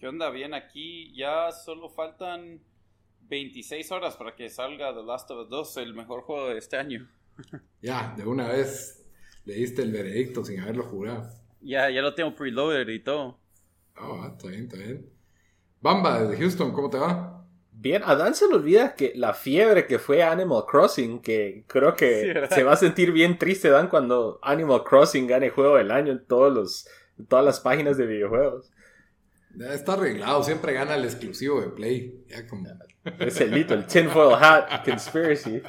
¿Qué onda? Bien, aquí ya solo faltan 26 horas para que salga The Last of Us 2, el mejor juego de este año. Ya, de una vez le diste el veredicto sin haberlo jurado. Ya, ya lo tengo preloaded y todo. Oh, está bien, está bien. Bamba, desde Houston, ¿cómo te va? Bien, a Dan se le olvida que la fiebre que fue Animal Crossing, que creo que se va a sentir bien triste Dan cuando Animal Crossing gane juego del año en todos los, en todas las páginas de videojuegos. Ya está arreglado, siempre gana el exclusivo de Play. Ya como... Es el Lito, el tinfoil hat conspiracy.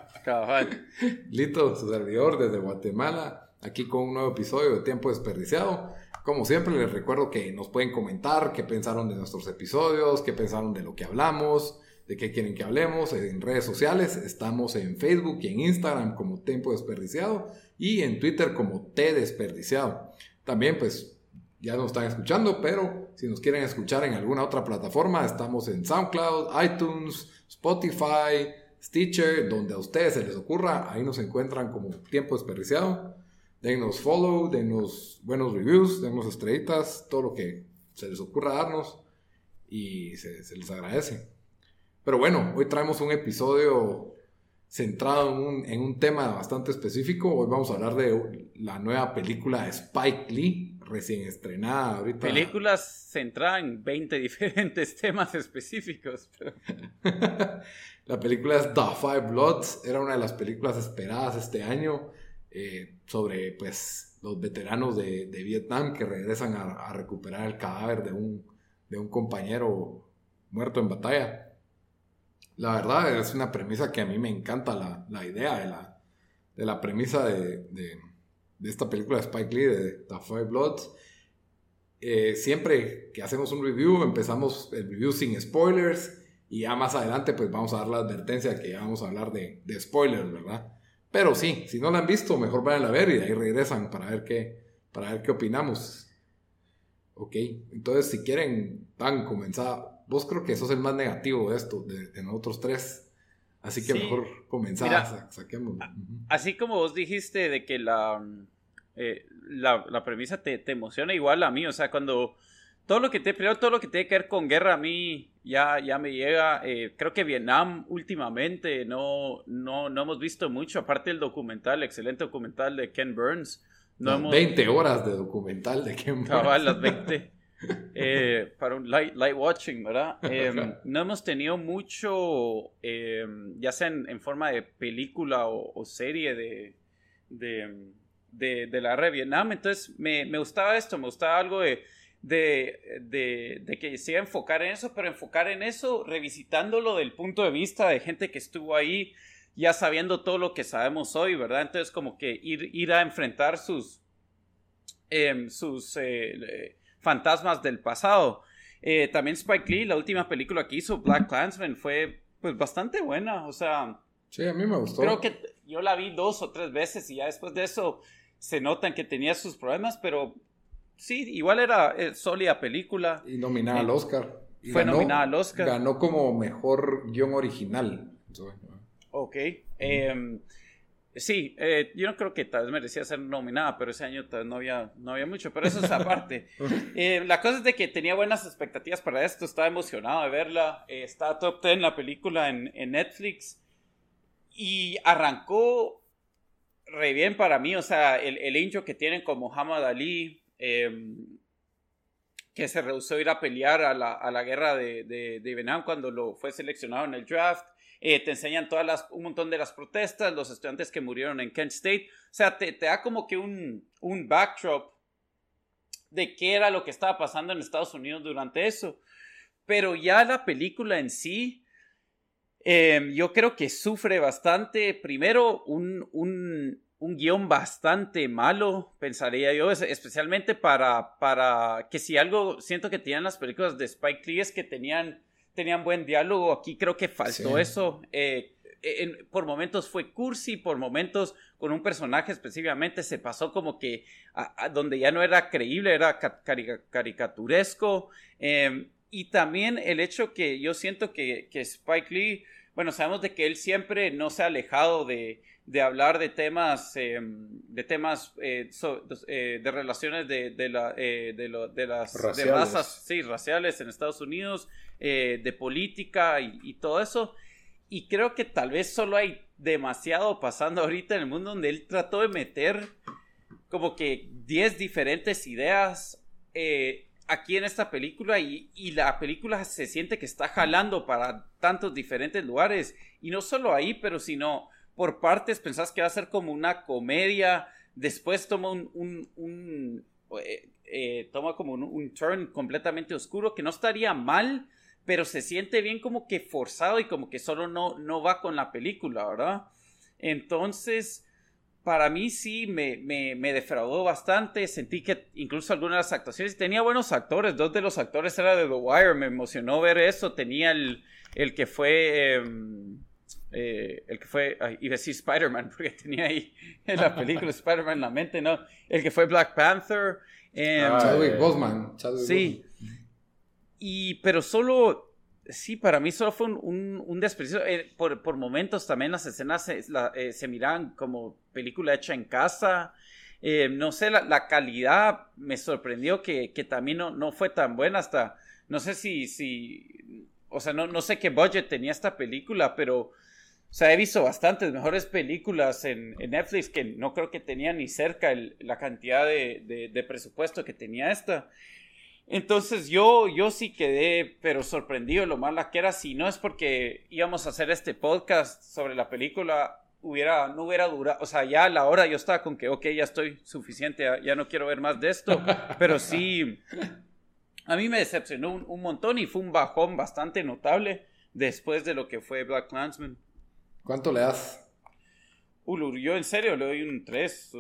Lito, su servidor desde Guatemala, aquí con un nuevo episodio de Tiempo Desperdiciado. Como siempre, les recuerdo que nos pueden comentar qué pensaron de nuestros episodios, qué pensaron de lo que hablamos, de qué quieren que hablemos en redes sociales. Estamos en Facebook y en Instagram como Tiempo Desperdiciado y en Twitter como T Desperdiciado. También, pues, ya nos están escuchando, pero si nos quieren escuchar en alguna otra plataforma, estamos en SoundCloud, iTunes, Spotify, Stitcher, donde a ustedes se les ocurra, ahí nos encuentran como tiempo desperdiciado. Denos follow, denos buenos reviews, denos estrellitas, todo lo que se les ocurra darnos y se, les agradece. Pero bueno, hoy traemos un episodio centrado en un, en un, tema bastante específico. Hoy vamos a hablar de la nueva película de Spike Lee, recién estrenada ahorita. Películas centradas en 20 diferentes temas específicos. la película es The Five Bloods, era una de las películas esperadas este año eh, sobre pues los veteranos de, de Vietnam que regresan a, a, recuperar el cadáver de un, de un compañero muerto en batalla. La verdad es una premisa que a mí me encanta la, la idea de la, de la premisa de, de de esta película de Spike Lee, de The Five Bloods. Eh, siempre que hacemos un review, empezamos el review sin spoilers y ya más adelante pues vamos a dar la advertencia que ya vamos a hablar de, de spoilers, ¿verdad? Pero sí, si no la han visto, mejor vayan a ver y de ahí regresan para ver qué, para ver qué opinamos. Ok, entonces si quieren, van, comenzar. Vos creo que sos el más negativo de esto, de, de nosotros tres. Así que mejor comenzar, saquemos. Así como vos dijiste de que la, eh, la, la, premisa te, te, emociona igual a mí, o sea, cuando todo lo que te, primero todo lo que tiene que ver con guerra a mí ya, ya me llega, eh, creo que Vietnam últimamente no, no, no hemos visto mucho, aparte del documental, excelente documental de Ken Burns. No hemos... 20 horas de documental de Ken Burns. Cabal, las 20. Eh, para un light, light watching, ¿verdad? Eh, no hemos tenido mucho, eh, ya sea en, en, forma de película o, o serie de, de, de, de, la red Vietnam, entonces me, me, gustaba esto, me gustaba algo de, de, de, que se iba a enfocar en eso, pero enfocar en eso revisitándolo del punto de vista de gente que estuvo ahí ya sabiendo todo lo que sabemos hoy, ¿verdad? Entonces como que ir, ir a enfrentar sus, em, sus fantasmas del pasado. Eh, también Spike Lee, la última película que hizo, Black Clansman, fue pues bastante buena, o sea... Sí, a mí me gustó. Creo que yo la vi dos o tres veces y ya después de eso se notan que tenía sus problemas, pero sí, igual era eh, sólida película. Y nominada eh, al Oscar. Y fue ganó, nominada al Oscar. Ganó como mejor guion original. Ok. Sí, eh, yo no creo que tal vez merecía ser nominada, pero ese año tal vez no había, no había mucho, pero eso es aparte. eh, la cosa es de que tenía buenas expectativas para esto, estaba emocionado de verla, eh, está top 10 la película en, en, Netflix y arrancó re bien para mí, o sea, el, el hincho que tienen con Muhammad Ali, eh, que se rehusó a ir a pelear a la, a la guerra de, de, de Vietnam cuando lo fue seleccionado en el draft. Eh, te enseñan todas las, un montón de las protestas, los estudiantes que murieron en Kent State. O sea, te, da como que un, un, backdrop de qué era lo que estaba pasando en Estados Unidos durante eso. Pero ya la película en sí, eh, yo creo que sufre bastante. Primero, un, un, un guion bastante malo, pensaría yo, especialmente para, para que si algo siento que tenían las películas de Spike Lee es que tenían, tenían buen diálogo, aquí creo que faltó eso. Eh, por momentos fue cursi, por momentos con un personaje específicamente se pasó como que a, donde ya no era creíble, era caricaturesco. Em, y también el hecho que yo siento que, que Spike Lee, bueno, sabemos de que él siempre no se ha alejado de, de hablar de temas, em, de temas eh, eh, de relaciones de, de, la, eh, de, las razas sí, raciales en Estados Unidos, de política y, y, todo eso. Y creo que tal vez solo hay demasiado pasando ahorita en el mundo donde él trató de meter como que 10 diferentes ideas aquí en esta película y, y la película se siente que está jalando para tantos diferentes lugares. Y no solo ahí, pero sino por partes pensás que va a ser como una comedia, después toma un, eh, eh, toma como un, turn completamente oscuro que no estaría mal, pero se siente bien como que forzado y como que solo no, no va con la película, ¿verdad? Entonces, para mí sí me, me, defraudó bastante. Sentí que incluso algunas de las actuaciones tenía buenos actores. Dos de los actores era de The Wire. Me emocionó ver eso. Tenía el, el que fue. Em, eh, el que fue, iba a decir Spider-Man, porque tenía ahí en la película Spider-Man en la mente, ¿no? El que fue Black Panther. Eh, Chadwick Boseman. sí. Y, pero solo, sí, para mí solo fue un, un, desperdicio. Eh, por, por, momentos también las escenas se, eh, se miran como película hecha en casa. no sé, la, la, calidad me sorprendió que, que también no, no, fue tan buena hasta, no sé si, si o sea, no, no sé qué budget tenía esta película, pero o sea, he visto bastantes mejores películas en, Netflix que no creo que tenía ni cerca la cantidad de, presupuesto que tenía esta. Entonces yo, yo sí quedé, pero sorprendido lo mala que era. Si no es porque íbamos a hacer este podcast sobre la película, hubiera, no hubiera durado. O sea, ya a la hora yo estaba con que, ok, ya estoy suficiente, ya, no quiero ver más de esto. Pero sí, a mí me decepcionó un, un montón y fue un bajón bastante notable después de lo que fue Black Clansman. ¿Cuánto le das? Uh, yo en serio le doy un 3.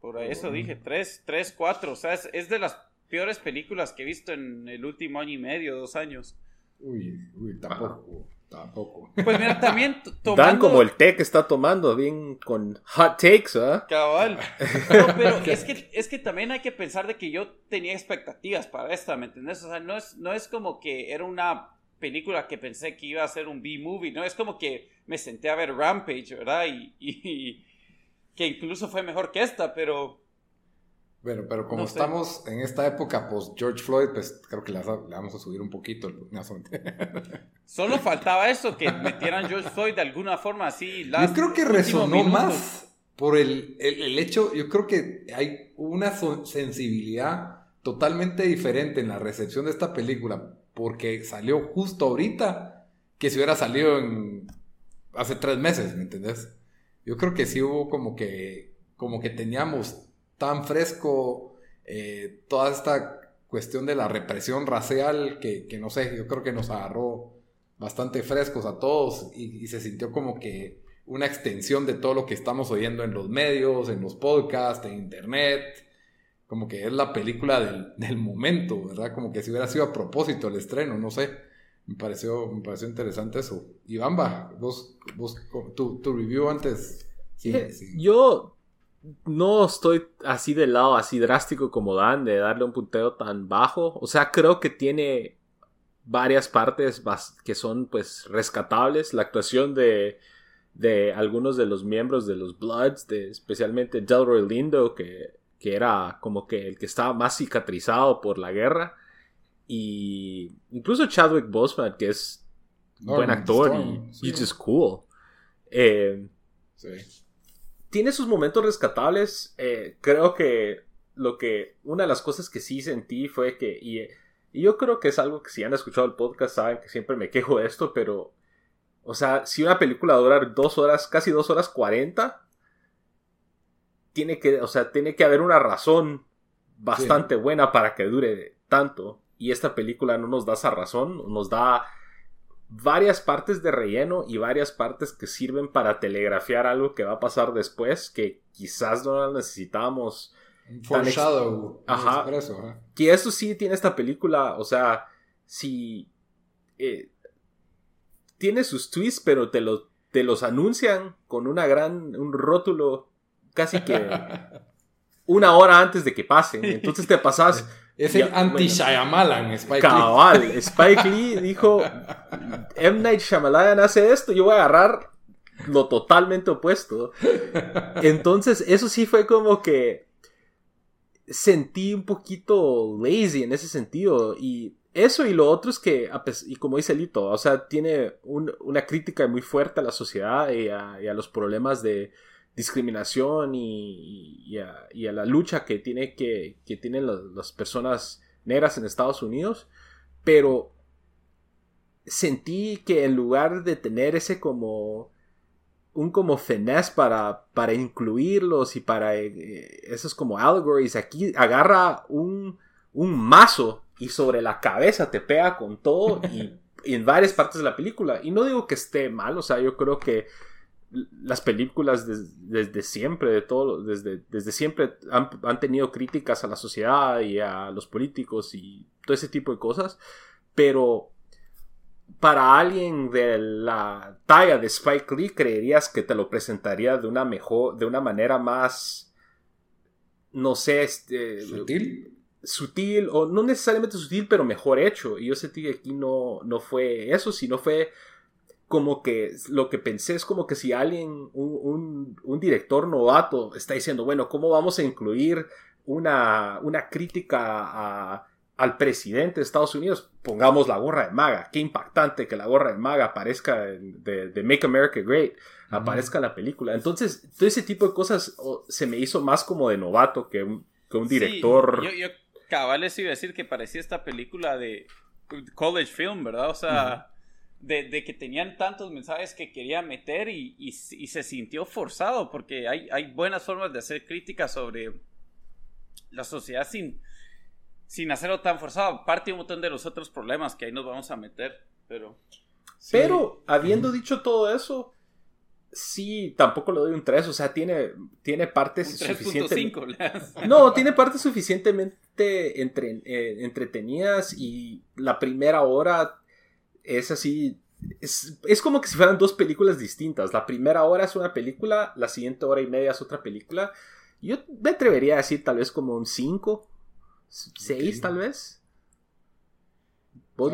Por eso dije 3, 3, 4. O sea, es, de las peores películas que he visto en el último año y medio, dos años. Uy, uy, tampoco. Tampoco. Pues mira, también tomando... Dan como el té que está tomando, bien con hot takes, ¿ah? Cabal. No, pero es que, es que también hay que pensar de que yo tenía expectativas para esta, ¿me entendés? O sea, no es, no es como que era una película que pensé que iba a ser un B-movie, ¿no? Es como que me senté a ver Rampage, ¿verdad? Y, que incluso fue mejor que esta, pero... Bueno, pero como estamos en esta época post George Floyd, pues creo que le, vamos a subir un poquito. Solo faltaba eso, que metieran George Floyd de alguna forma así. Yo creo que resonó más por el, el, hecho, yo creo que hay una sensibilidad totalmente diferente en la recepción de esta película, porque salió justo ahorita que si hubiera salido en hace tres meses, ¿me entendés? Yo creo que sí hubo como que, como que teníamos tan fresco eh, toda esta cuestión de la represión racial que, no sé, yo creo que nos agarró bastante frescos a todos y, se sintió como que una extensión de todo lo que estamos oyendo en los medios, en los podcasts, en internet, como que es la película del, del momento, ¿verdad? Como que si hubiera sido a propósito el estreno, no sé. Me pareció, me pareció interesante eso. Y Bamba, vos, vos tu, tu review antes. Sí, eh, Yo no estoy así del lado, así drástico como Dan, de darle un punteo tan bajo. O sea, creo que tiene varias partes que son pues rescatables. La actuación de, de algunos de los miembros de los Bloods, de, especialmente Delroy Lindo, que, que era como que el que estaba más cicatrizado por la guerra y incluso Chadwick Boseman, que es buen actor y he's just cool. Eh, tiene sus momentos rescatables. Eh, creo que lo que. Una de las cosas que sí sentí fue que. Y, yo creo que es algo que si han escuchado el podcast saben que siempre me quejo de esto, pero. O sea, si una película dura dos horas, casi dos horas cuarenta, tiene que, o sea, tiene que haber una razón bastante buena para que dure tanto y esta película no nos da esa razón, nos da varias partes de relleno y varias partes que sirven para telegrafiar algo que va a pasar después que quizás no las necesitamos. Foreshadow. Ajá. Que eso sí tiene esta película, o sea, si eh, tiene sus twists, pero te, lo, te los anuncian con una gran, un rótulo casi que una hora antes de que pasen. Entonces te pasas. Es el anti-Shyamalan, Spike Cabal, Spike Lee dijo: M. Night Shyamalan hace esto, yo voy a agarrar lo totalmente opuesto. Entonces, eso sí fue como que sentí un poquito lazy en ese sentido. Y eso y lo otro es que, y como dice Lito, o sea, tiene una crítica muy fuerte a la sociedad y a los problemas de discriminación y, a, la lucha que, tiene que, tienen las, personas negras en Estados Unidos, pero sentí que en lugar de tener ese como un como finesse para, para incluirlos y para eh, esos como allegories, aquí agarra un, un mazo y sobre la cabeza te pega con todo y, y en varias partes de la película. Y no digo que esté mal, o sea, yo creo que las películas desde siempre, de todo, desde, desde siempre han, tenido críticas a la sociedad y a los políticos y todo ese tipo de cosas, pero para alguien de la talla de Spike Lee creerías que te lo presentaría de una mejor, de una manera más, no sé, este, sutil, sutil o no necesariamente sutil, pero mejor hecho. Y yo sentí que aquí no, no fue eso, sino fue como que lo que pensé es como que si alguien, un, director novato está diciendo, bueno, ¿cómo vamos a incluir una, una crítica al presidente de Estados Unidos? Pongamos la gorra de maga. Qué impactante que la gorra de maga aparezca de, Make America Great, aparezca en la película. Entonces, todo ese tipo de cosas se me hizo más como de novato que un, que un director. yo, yo cabales iba a decir que parecía esta película de college film, ¿verdad? O sea de, que tenían tantos mensajes que quería meter y, se sintió forzado porque hay, hay, buenas formas de hacer críticas sobre la sociedad sin, sin hacerlo tan forzado. Parte un montón de los otros problemas que ahí nos vamos a meter, pero... Pero, habiendo dicho todo eso, sí, tampoco le doy un 3, o sea, tiene, tiene partes suficientemente... No, tiene partes suficientemente entre, eh, entretenidas y la primera hora es así. Es, como que si fueran dos películas distintas. La primera hora es una película, la siguiente hora y media es otra película. Yo me atrevería a decir tal vez como un 5, 6 tal vez. ¿Vos,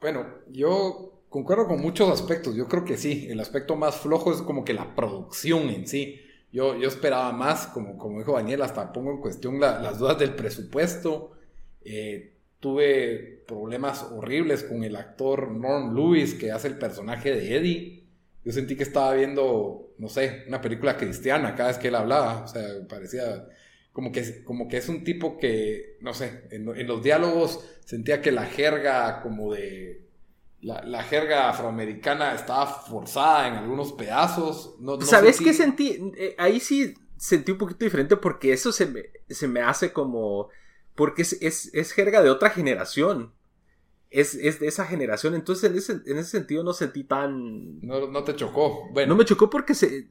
Bueno, yo concuerdo con muchos aspectos. Yo creo que sí. El aspecto más flojo es como que la producción en sí. Yo, yo esperaba más, como, como dijo Daniel, hasta pongo en cuestión las dudas del presupuesto. Eh, tuve problemas horribles con el actor Norm Lewis que hace el personaje de Eddie. Yo sentí que estaba viendo, no sé, una película cristiana cada vez que él hablaba. O sea, parecía como que, como que es un tipo que, no sé, en, los diálogos sentía que la jerga como de... La, jerga afroamericana estaba forzada en algunos pedazos. No, ¿Sabes qué sentí? Eh, ahí sí sentí un poquito diferente porque eso se se me hace como porque es, jerga de otra generación. Es, de esa generación. Entonces, en ese, en ese sentido, no sentí tan. No, te chocó. Bueno. No me chocó porque se,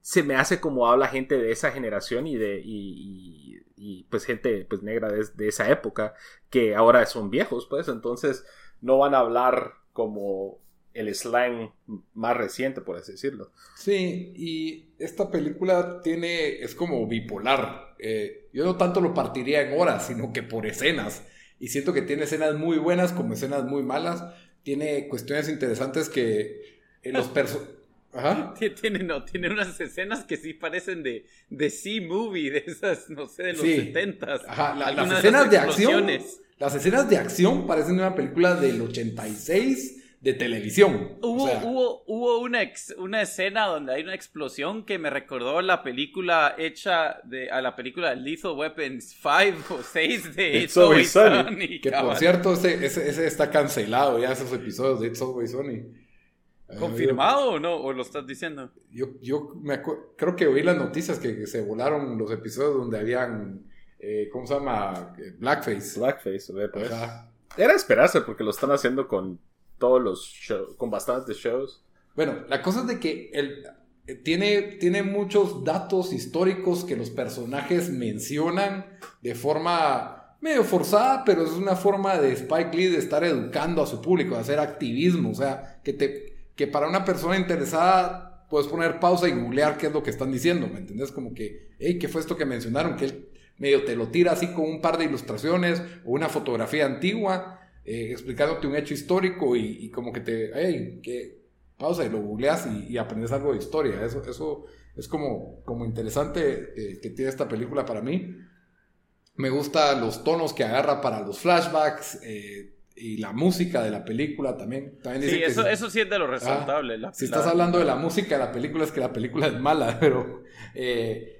se me hace como habla gente de esa generación y de. Y, pues gente pues negra de, de, esa época. Que ahora son viejos, pues. Entonces, no van a hablar como el slang más reciente, por así decirlo. Sí, y esta película tiene, es como bipolar. Eh, yo no tanto lo partiría en horas, sino que por escenas. Y siento que tiene escenas muy buenas como escenas muy malas. Tiene cuestiones interesantes que en los personajes... Tiene, no, tiene unas escenas que sí parecen de, de C-movie, de esas, no sé, de los sí. 70 Ajá, las escenas de acción. Las escenas de acción parecen de una película del 86 de televisión. Hubo, hubo, hubo una, una escena donde hay una explosión que me recordó la película hecha de, a la película Lethal Weapons 5 o 6 de It's, Always Sunny. Que por cierto, ese, ese, está cancelado ya, esos episodios de It's Always Sunny. ¿Confirmado o no? ¿O lo estás diciendo? Yo, yo me creo que oí las noticias que, se volaron los episodios donde habían, eh, ¿cómo se llama? Blackface. Blackface, a ver, pues. Era esperarse porque lo están haciendo con todos los shows, con bastantes shows. Bueno, la cosa es de que el, tiene, tiene muchos datos históricos que los personajes mencionan de forma medio forzada, pero es una forma de Spike Lee de estar educando a su público, de hacer activismo, o sea, que, te, que para una persona interesada puedes poner pausa y googlear qué es lo que están diciendo, ¿me entendés? Como que, hey, ¿qué fue esto que mencionaron? Que él medio te lo tira así con un par de ilustraciones o una fotografía antigua, eh, explicándote un hecho histórico y, y como que te, hey, que pausa y lo googleas y, aprendes algo de historia. Eso, eso es como, como interesante eh, que tiene esta película para mí. Me gustan los tonos que agarra para los flashbacks eh, y la música de la película también. también sí, eso, eso sí es de lo resaltable. si estás hablando de la música de la película es que la película es mala, pero eh,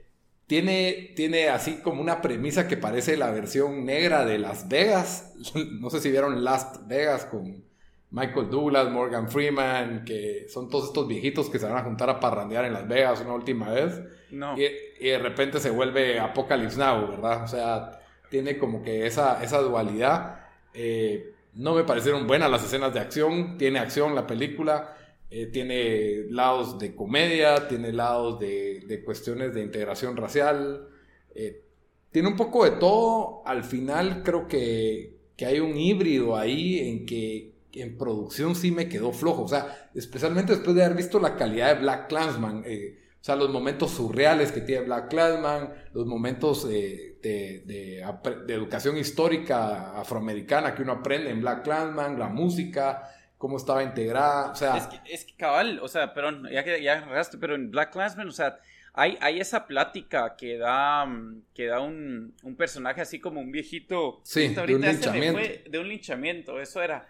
tiene, tiene así como una premisa que parece la versión negra de Las Vegas. No sé si vieron Last Vegas con Michael Douglas, Morgan Freeman, que son todos estos viejitos que se van a juntar a parrandear en Las Vegas una última vez. No. Y, de repente se vuelve Apocalypse Now, ¿verdad? O sea, tiene como que esa, esa dualidad. Eh, no me parecieron buenas las escenas de acción. Tiene acción la película. Eh, tiene lados de comedia, tiene lados de, de cuestiones de integración racial. Eh, tiene un poco de todo. Al final creo que, que hay un híbrido ahí en que en producción sí me quedó flojo. O sea, especialmente después de haber visto la calidad de Black Clansman. Eh, o sea, los momentos surreales que tiene Black Clansman, los momentos eh, de, educación histórica afroamericana que uno aprende en Black Clansman, la música, cómo estaba integrada. O sea, es que, es que cabal, o sea, perdón, ya que ya agarraste, pero en Black Clansman, o sea, hay, hay, esa plática que da, que da un, un, personaje así como un viejito. Sí, de un linchamiento. de un linchamiento, eso era.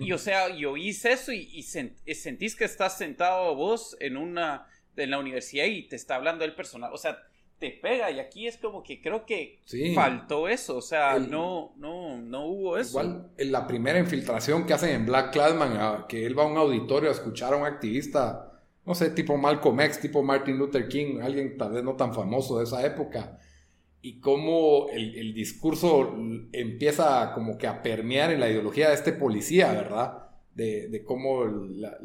Y o sea, y oís eso y, sentís que estás sentado vos en una en la universidad y te está hablando el personal, o sea, te pega y aquí es como que creo que faltó eso, o sea, no no no hubo eso. Igual en la primera infiltración que hacen en Black Cloudman, que él va a un auditorio a escuchar a un activista, no sé, tipo Malcolm X, tipo Martin Luther King, alguien tal vez no tan famoso de esa época y cómo el, discurso empieza como que a permear en la ideología de este policía, ¿verdad? De, cómo la,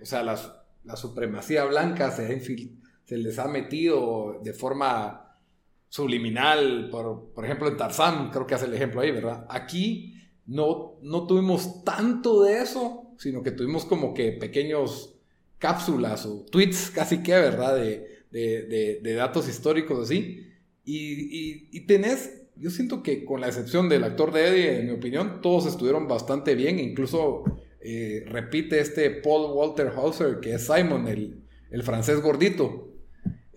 o sea, la, supremacía blanca se, se, les ha metido de forma subliminal, por, por, ejemplo en Tarzán, creo que hace el ejemplo ahí, ¿verdad? Aquí no, no tuvimos tanto de eso, sino que tuvimos como que pequeños cápsulas o tweets casi que, ¿verdad? De, de, de datos históricos así y, tenés, yo siento que con la excepción del actor de Eddie, en mi opinión, todos estuvieron bastante bien. Incluso eh, repite este Paul Walter Hauser, que es Simon, el, el francés gordito.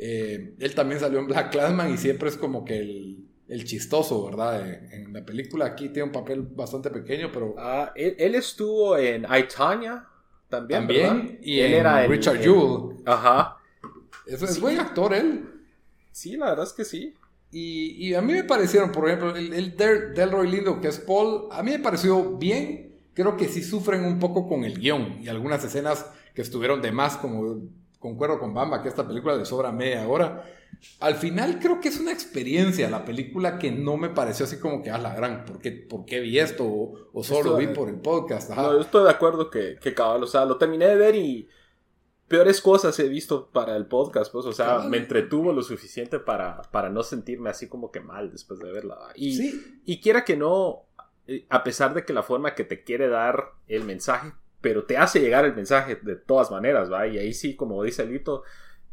Eh, él también salió en Black Clansman y siempre es como que el, el chistoso, ¿verdad? Eh, en la película aquí tiene un papel bastante pequeño, pero... Ah, él, estuvo en I, también. También. Y él era Richard Jewell. Ajá. Es, es buen actor él. Sí, la verdad es que sí. Y, a mí me parecieron, por ejemplo, el, Delroy Lindo, que es Paul, a mí me pareció bien. Creo que sí sufren un poco con el guion y algunas escenas que estuvieron de más, como concuerdo con Bamba, que esta película le sobra media hora. Al final creo que es una experiencia, la película que no me pareció así como que, a ah, la gran, ¿por qué, por qué vi esto? O, solo vi por el podcast. No, yo estoy de acuerdo que, que cabal, o sea, lo terminé de ver y peores cosas he visto para el podcast, pues, o sea, me entretuvo lo suficiente para, para no sentirme así como que mal después de verla. Y, y quiera que no, eh, a pesar de que la forma que te quiere dar el mensaje, pero te hace llegar el mensaje de todas maneras, ¿va? Y ahí sí, como dice Lito,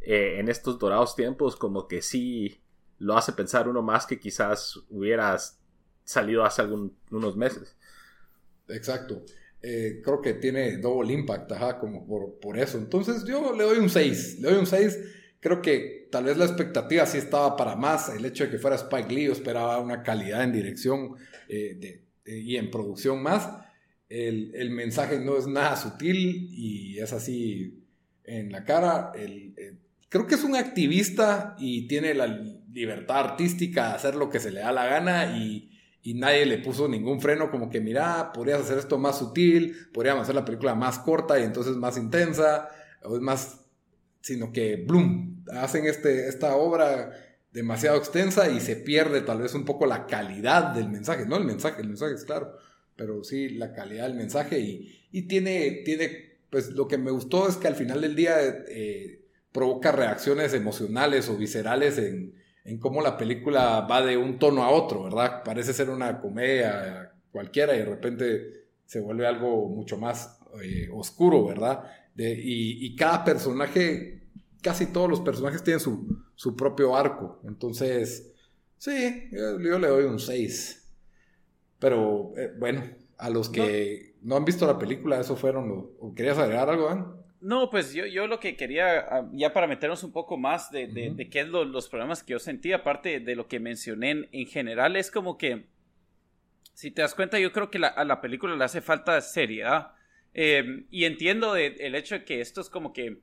eh, en estos dorados tiempos, como que sí lo hace pensar uno más que quizás hubieras salido hace algún, unos meses. Exacto. Eh, creo que tiene double impact, ajá, como por, por, eso. Entonces yo le doy un 6, le doy un 6. Creo que tal vez la expectativa sí estaba para más. El hecho de que fuera Spike Lee, esperaba una calidad en dirección eh, y en producción más. El, el, mensaje no es nada sutil y es así en la cara. El, eh, creo que es un activista y tiene la libertad artística de hacer lo que se le da la gana y y nadie le puso ningún freno como que mira, podrías hacer esto más sutil, podríamos hacer la película más corta y entonces más intensa, o es más, sino que, bloom, hacen este, esta obra demasiado extensa y se pierde tal vez un poco la calidad del mensaje, no el mensaje, el mensaje es claro, pero sí la calidad del mensaje y, y tiene, tiene, pues lo que me gustó es que al final del día eh, provoca reacciones emocionales o viscerales en, en cómo la película va de un tono a otro, ¿verdad? Parece ser una comedia cualquiera y de repente se vuelve algo mucho más eh, oscuro, ¿verdad? Y, y, cada personaje, casi todos los personajes tienen su, su propio arco. Entonces, sí, yo, le doy un 6. Pero eh, bueno, a los que no. han visto la película, eso fueron los... ¿Querías agregar algo, Dan? No, pues yo, yo lo que quería, ah, ya para meternos un poco más de, de, de qué es lo, los problemas que yo sentí, aparte de lo que mencioné en, en, general, es como que, si te das cuenta, yo creo que la, a la película le hace falta seriedad. Eh, y entiendo de, el hecho de que esto es como que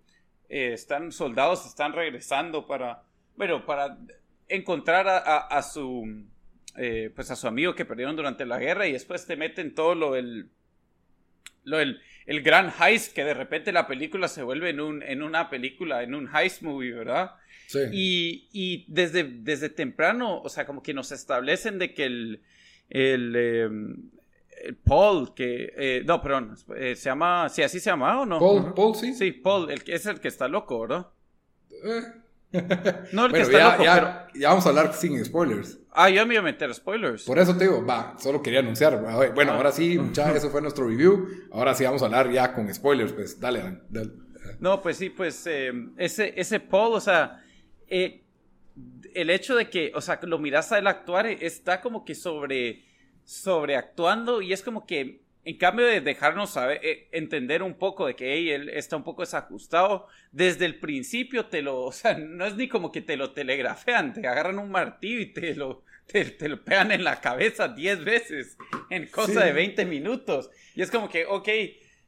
eh, están soldados, están regresando para, bueno, para encontrar a, a, a su, eh, pues a su amigo que perdieron durante la guerra y después te meten todo lo del, lo del el gran heist, que de repente la película se vuelve en, un, en una película, en un heist movie, ¿verdad? Sí. Y, y desde, desde temprano, o sea, como que nos establecen de que el, el, eh, el Paul, que, eh, no, perdón, eh, se llama, sí, así se llama o no? Paul, Paul, sí. Sí, Paul, el, es el que está loco, ¿verdad? Eh. No, el bueno, que está ya, loco, ya, pero... ya vamos a hablar sin spoilers. Ah, yo me iba a meter spoilers. Por eso te digo, va, solo quería anunciar. Bueno, Ah. ahora sí, muchachos, eso fue nuestro review. Ahora sí vamos a hablar ya con spoilers, pues dale, dale. No, pues sí, pues eh, ese, ese Paul, o sea, eh, el hecho de que, o sea, lo miras a él actuar, está como que sobre, sobreactuando y es como que, en cambio de dejarnos saber, eh, entender un poco de que hey, él está un poco desajustado, desde el principio te lo, o sea, no es ni como que te lo telegrafean, te agarran un martillo y te lo, te, te lo pegan en la cabeza 10 veces en cosa Sí. de 20 minutos. Y es como que, ok,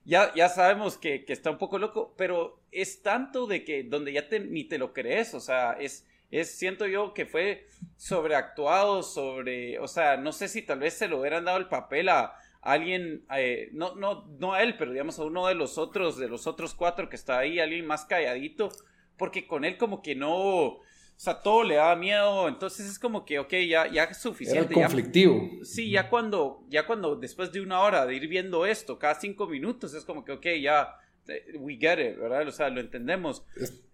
ya, ya sabemos que, que está un poco loco, pero es tanto de que donde ya te, ni te lo crees, o sea, es, es, siento yo que fue sobreactuado, sobre, o sea, no sé si tal vez se lo hubieran dado el papel a alguien, eh, no, no, no a él, pero digamos a uno de los otros, de los otros cuatro que está ahí, alguien más calladito, porque con él como que no, o sea, todo le daba miedo, entonces es como que, ok, ya, ya es Era suficiente. el ya- conflictivo. Sí, ya cuando, ya cuando después de una hora de ir viendo esto, cada cinco minutos, es como que, ok, ya, eh, we get it, ¿verdad? O sea, lo entendemos.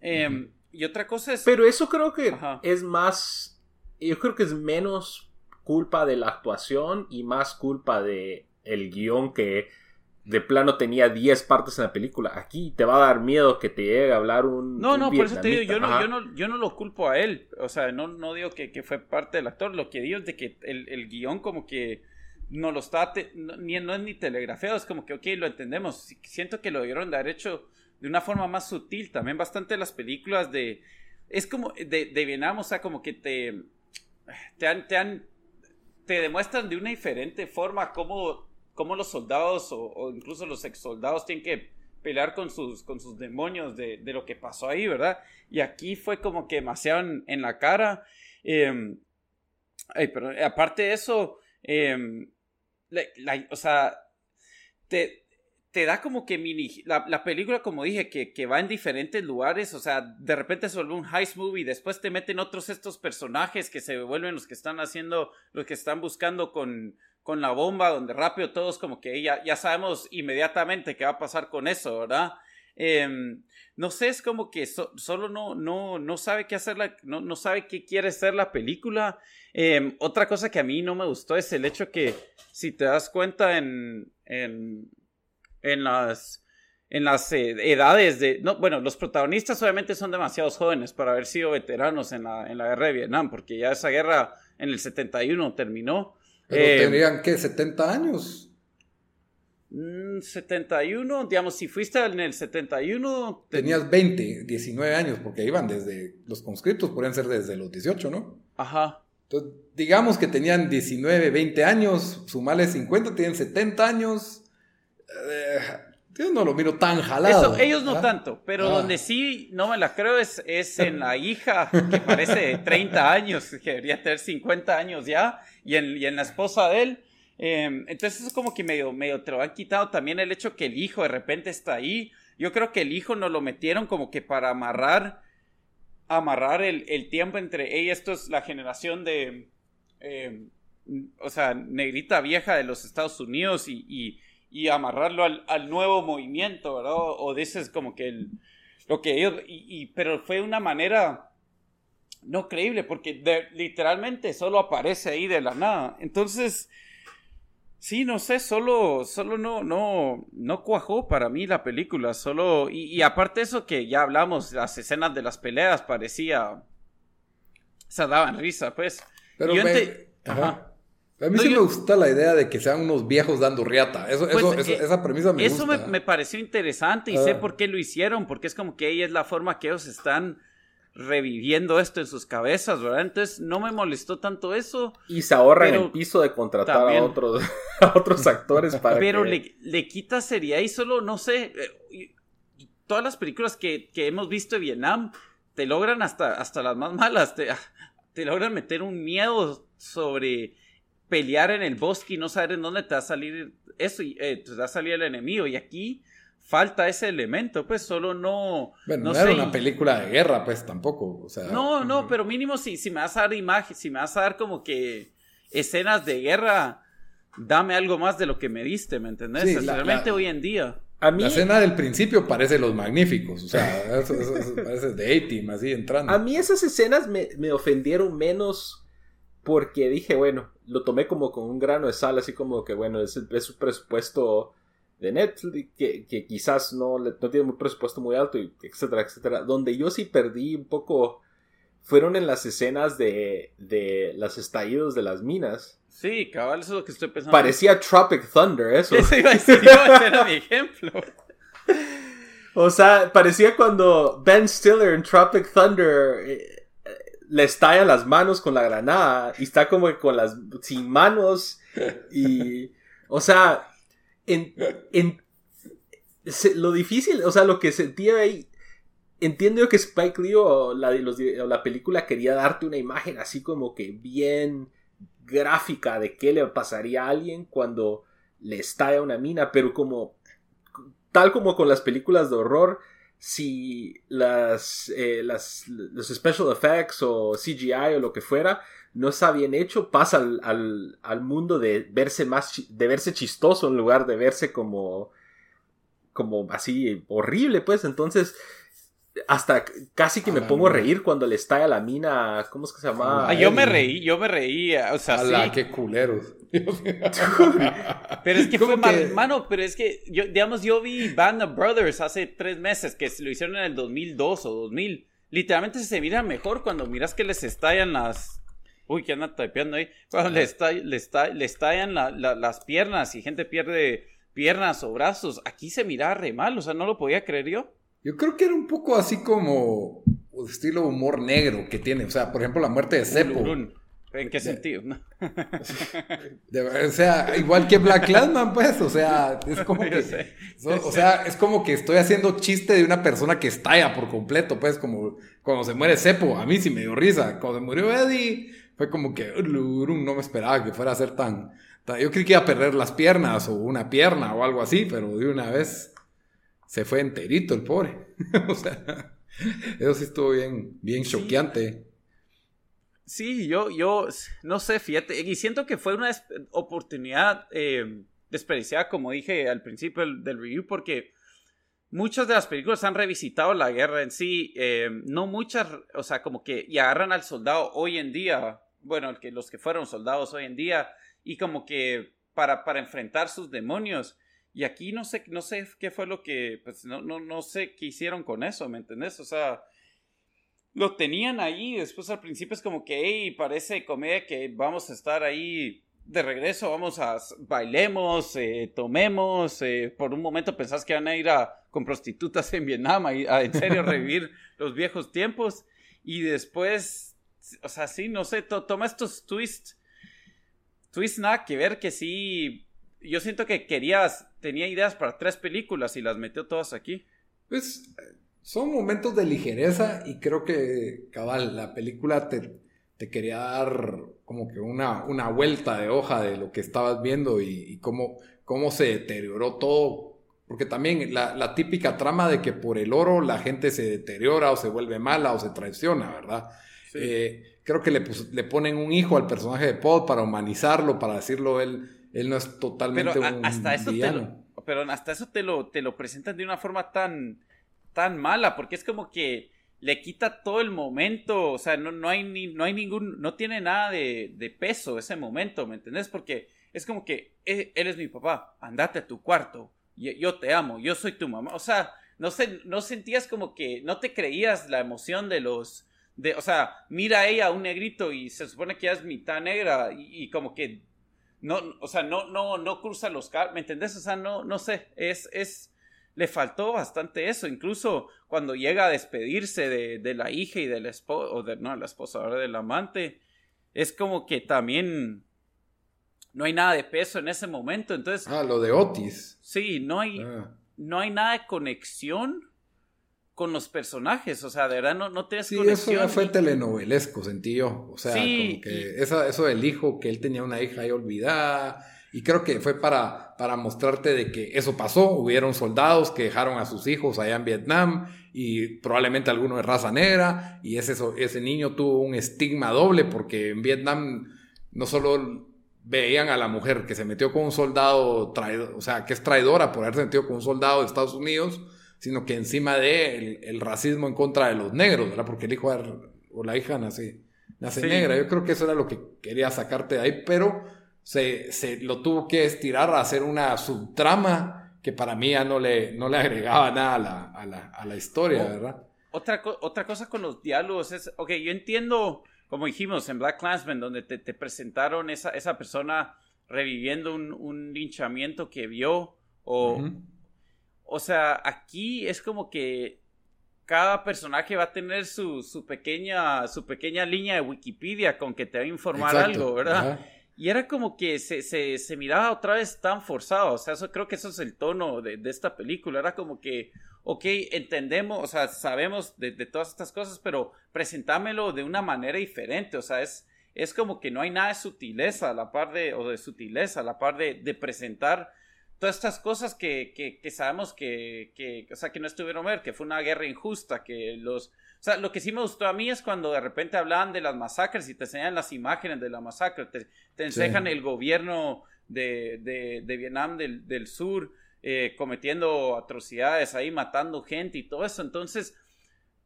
Em, y otra cosa es... Pero eso creo que Ajá. es más. Yo creo que es menos culpa de la actuación y más culpa de el guion que de plano tenía 10 partes en la película. Aquí te va a dar miedo que te llegue a hablar un. No, un no, por eso te digo, yo no, yo no, yo no lo culpo a él. O sea, no, no digo que, que fue parte del actor. Lo que digo es de que el, el guion como que no lo está, te- no, ni, no es ni telegrafiado, es como que, ok, lo entendemos. Siento que lo debieron de haber hecho de una forma más sutil. También bastante las películas de... Es como de, de Vietnam, o sea, como que te... Te han, te han... Te demuestran de una diferente forma cómo, cómo los soldados o, incluso los ex soldados tienen que pelear con sus, con sus demonios de, de lo que pasó ahí, ¿verdad? Y aquí fue como que demasiado en, la cara. Eh, ay, pero aparte de eso, eh, la- o sea, te, te da como que mini... La, la película, como dije, que, que va en diferentes lugares, o sea, de repente se vuelve un heist movie, después te meten otros estos personajes que se vuelven los que están haciendo, los que están buscando con, con la bomba, donde rápido todos como que ya, ya sabemos inmediatamente qué va a pasar con eso, ¿verdad? Em, no sé, es como que so- solo no, no, no sabe qué hacer, la, no, no sabe qué quiere ser la película. Em, otra cosa que a mí no me gustó es el hecho que, si te das cuenta en, en, en las, en las eh, edades de... No, bueno, los protagonistas obviamente son demasiado jóvenes para haber sido veteranos en la, en la guerra de Vietnam, porque ya esa guerra en el 71 terminó. Pero Eh, tendrían, ¿qué? ¿70 años? Mm, 71, digamos, si fuiste en el 71, te- Tenías 20, 19 años, porque iban desde los conscriptos, podrían ser desde los 18, ¿no? Ajá. Entonces, digamos que tenían 19, 20 años, sumales 50, tienen 70 años. Eh, yo no lo miro tan jalado. Eso, ellos no tanto, pero Ah. donde sí no me la creo es, es en la hija, que parece de 30 años, que debería tener 50 años ya, y en, y en la esposa de él. Eh, entonces es como que medio, medio te lo han quitado también el hecho que el hijo de repente está ahí. Yo creo que el hijo nos lo metieron como que para amarrar, amarrar el, el tiempo entre ella, esto es la generación de... eh, o sea, negrita vieja de los Estados Unidos y, y, amarrarlo al, al, nuevo movimiento, ¿verdad? O, dices como que el, lo que ellos, y, pero fue una manera no creíble porque literalmente solo aparece ahí de la nada. Entonces, sí, no sé, solo, solo no, no, no cuajó para mí la película, solo, y, aparte eso que ya hablamos, las escenas de las peleas parecía, se daban risa, pues. Pero Ajá. A mí sí me gusta la idea de que sean unos viejos dando riata. Eso, pues, eh, esa premisa me gusta. Eso me, pareció interesante y sé ah. por qué lo hicieron, porque es como que ella es la forma que ellos están reviviendo esto en sus cabezas, ¿verdad? Entonces no me molestó tanto eso. Y se ahorra en el piso de contratar a otros, otros actores para Pero le, le, quita seriedad y solo, no sé, eh, todas las películas que, hemos visto de Vietnam te logran hasta, hasta las más malas, te, te logran meter un miedo sobre pelear en el bosque y no saber en dónde te va a salir eso, y, eh, te va a salir el enemigo. Y aquí falta ese elemento, pues solo no. Bueno, no, era una película de guerra, pues tampoco. O sea, no, no, pero mínimo si, si me vas a dar imagen, si me vas a dar como que escenas de guerra, dame algo más de lo que me diste, ¿me entendés? Especialmente hoy en día. A mí, la escena del principio parece Los Magníficos, o sea, eso, parece de A-Team, así entrando. A mí esas escenas me, me ofendieron menos porque dije, bueno, lo tomé como con un grano de sal, así como que, bueno, es, es un presupuesto de Netflix, que, que quizás no, no tiene un presupuesto muy alto, etcétera, etcétera. Donde yo sí perdí un poco fueron en las escenas de, de los estallidos de las minas. Sí, cabal, eso es lo que estoy pensando. Parecía Tropic Thunder, eso. Eso iba a decir, mi ejemplo. O sea, parecía cuando Ben Stiller en Tropic Thunder eh, le estallan las manos con la granada y está como con las sin manos y o sea, en, en lo difícil, o sea, lo que sentía ahí, entiendo que Spike Lee o la, la película quería darte una imagen así como que bien gráfica de qué le pasaría a alguien cuando le estalla una mina, pero como tal como con las películas de horror, si las, eh, las los special effects o CGI o lo que fuera no está bien hecho, pasa al, al, mundo de verse más, de verse chistoso en lugar de verse como, como así horrible, pues. Entonces, hasta casi que me pongo a reír cuando le estalla la mina, ¿cómo es que se llama? Ah, yo me reí, yo me reí, o sea, Ala, qué culeros. pero es que fue mal, mano, pero es que, yo, digamos, yo vi Band of Brothers hace tres meses, que lo hicieron en el 2002 o 2000. Literalmente se mira mejor cuando miras que les estallan las, Uy, ¿qué anda tapeando ahí? Cuando le, está, le, está, le estallan las piernas y gente pierde piernas o brazos. Aquí se miraba re mal, o sea, no lo podía creer yo. Yo creo que era un poco así como estilo humor negro que tiene. O sea, por ejemplo, la muerte de Seppo. ¿En qué sentido? o sea, igual que Black Clansman, pues, o sea, es como que, o sea, es como que estoy haciendo chiste de una persona que estalla por completo, pues, como cuando se muere Seppo, a mí sí me dio risa, cuando se murió Eddie, fue como que no me esperaba que fuera a ser tan, Yo creí que iba a perder las piernas o una pierna o algo así, pero de una vez se fue enterito el pobre. o sea, eso sí estuvo bien, bien choqueante. Sí, yo, yo, no sé, fíjate, y siento que fue una oportunidad eh, desperdiciada, como dije al principio del, review, porque muchas de las películas han revisitado la guerra en sí, eh, no muchas, o sea, como que y agarran al soldado hoy en día bueno, que, los que fueron soldados hoy en día, y como que para, para enfrentar sus demonios. Y aquí no sé, no sé qué fue lo que, pues no, no, no sé qué hicieron con eso, ¿me entendés? O sea, lo tenían ahí, después al principio es como que, hey, parece comedia que vamos a estar ahí de regreso, vamos a bailemos, eh, tomemos, eh, por un momento pensás que van a ir a, con prostitutas en Vietnam, a, a en serio revivir los viejos tiempos, y después o sea, sí, no sé, toma estos twists. Twists nada que ver que sí. Yo siento que querías, tenía ideas para tres películas y las metió todas aquí. Pues son momentos de ligereza y creo que, cabal, la película te, te quería dar como que una, una, vuelta de hoja de lo que estabas viendo y, cómo, cómo se deterioró todo. Porque también la, la, típica trama de que por el oro la gente se deteriora o se vuelve mala o se traiciona, ¿verdad? Eh, creo que le, le ponen un hijo al personaje de Paul para humanizarlo, para decirlo él, él no es totalmente pero un hasta eso villano. pero hasta eso te lo, te lo presentan de una forma tan, tan mala, porque es como que le quita todo el momento, o sea, no, no, hay, ni, no hay ningún, no tiene nada de, de peso ese momento, ¿me entendés? Porque es como que eh, él es mi papá, andate a tu cuarto, yo, yo, te amo, yo soy tu mamá, o sea, no, sé, no sentías como que, no te creías la emoción de los, de, o sea, mira a ella, un negrito, y se supone que ella es mitad negra, y, como que, no, o sea, no, no, no cruza los ¿me entendés? O sea, no, no sé, es, es, le faltó bastante eso. Incluso cuando llega a despedirse de, de la hija y del esposo, o de, no, la esposa, ahora del amante, es como que también no hay nada de peso en ese momento. Entonces. Ah, lo de Otis. Sí, no hay, ah. no hay nada de conexión con los personajes. O sea, de verdad no, no tienes sí, Eso fue telenovelesco, sentí yo. O sea, como que eso del hijo, que él tenía una hija ahí olvidada y creo que fue para, para mostrarte de que eso pasó. Hubieron soldados que dejaron a sus hijos allá en Vietnam y probablemente alguno de raza negra. Y ese, ese niño tuvo un estigma doble porque en Vietnam no solo veían a la mujer que se metió con un soldado traidor, o sea, que es traidora por haberse metido con un soldado de Estados Unidos, sino que encima de el, racismo en contra de los negros, ¿verdad? Porque el hijo o la hija nace, nace negra. Yo creo que eso era lo que quería sacarte de ahí, pero se, se lo tuvo que estirar a hacer una subtrama que para mí ya no le, no le agregaba nada a la, a la, a la historia, oh, ¿verdad? Otra, otra cosa con los diálogos es, ok, yo entiendo, como dijimos en Black Clansman, donde te, te presentaron esa, esa persona reviviendo un, un linchamiento que vio, o, o sea, aquí es como que cada personaje va a tener su, su, pequeña, su pequeña línea de Wikipedia con que te va a informar algo, ¿verdad? Y era como que se, se, se, miraba otra vez tan forzado. O sea, eso, creo que eso es el tono de, de esta película. Era como que, ok, entendemos, o sea, sabemos de, de, todas estas cosas, pero presentámelo de una manera diferente. O sea, es, es como que no hay nada de sutileza a la par de, o de sutileza a la par de, de presentar todas estas cosas que, que, que sabemos que, que, o sea, que no estuvieron ver, que fue una guerra injusta, que los, o sea, lo que sí me gustó a mí es cuando de repente hablaban de las masacres y te enseñan las imágenes de la masacre, te, te enseñan el gobierno de, de, de Vietnam del, del Sur eh, cometiendo atrocidades ahí, matando gente y todo eso. Entonces,